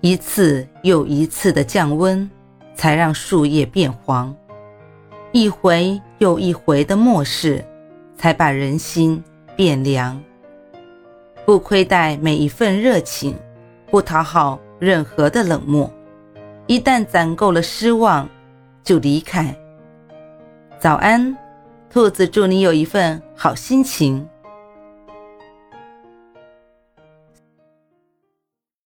一次又一次的降温，才让树叶变黄；一回又一回的漠视，才把人心变凉。不亏待每一份热情，不讨好任何的冷漠。一旦攒够了失望，就离开。早安，兔子，祝你有一份好心情。